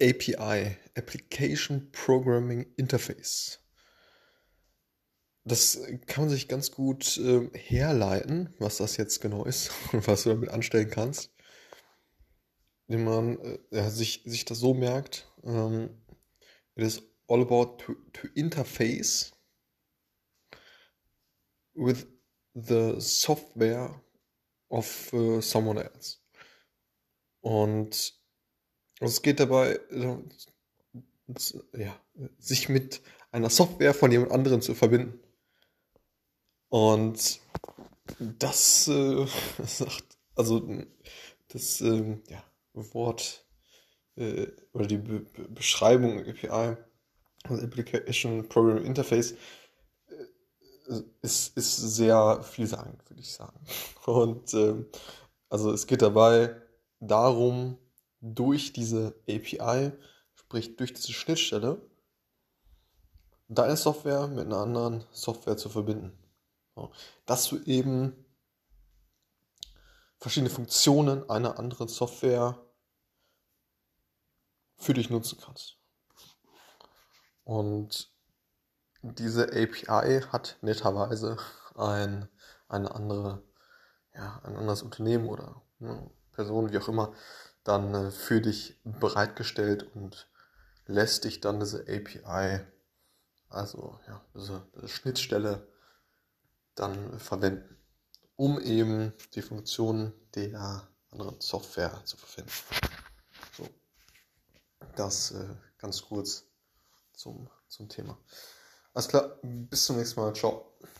API, Application Programming Interface. Das kann man sich ganz gut äh, herleiten, was das jetzt genau ist und was du damit anstellen kannst. Indem man äh, ja, sich, sich das so merkt, ähm, it is all about to, to interface with the software of uh, someone else. Und es geht dabei, äh, ja, sich mit einer Software von jemand anderem zu verbinden. Und das äh, sagt, also das äh, ja, Wort äh, oder die Be Be Beschreibung API, also Application Program Interface, äh, ist, ist sehr vielsagend, würde ich sagen. Und ähm, also es geht dabei darum, durch diese API, sprich durch diese Schnittstelle, deine Software mit einer anderen Software zu verbinden. Dass du eben verschiedene Funktionen einer anderen Software für dich nutzen kannst. Und diese API hat netterweise ein, eine andere, ja, ein anderes Unternehmen oder ne, Person, wie auch immer, dann äh, für dich bereitgestellt und lässt dich dann diese API, also ja, diese, diese Schnittstelle dann verwenden, um eben die Funktionen der anderen Software zu verwenden. So. Das äh, ganz kurz zum, zum Thema. Alles klar, bis zum nächsten Mal. Ciao.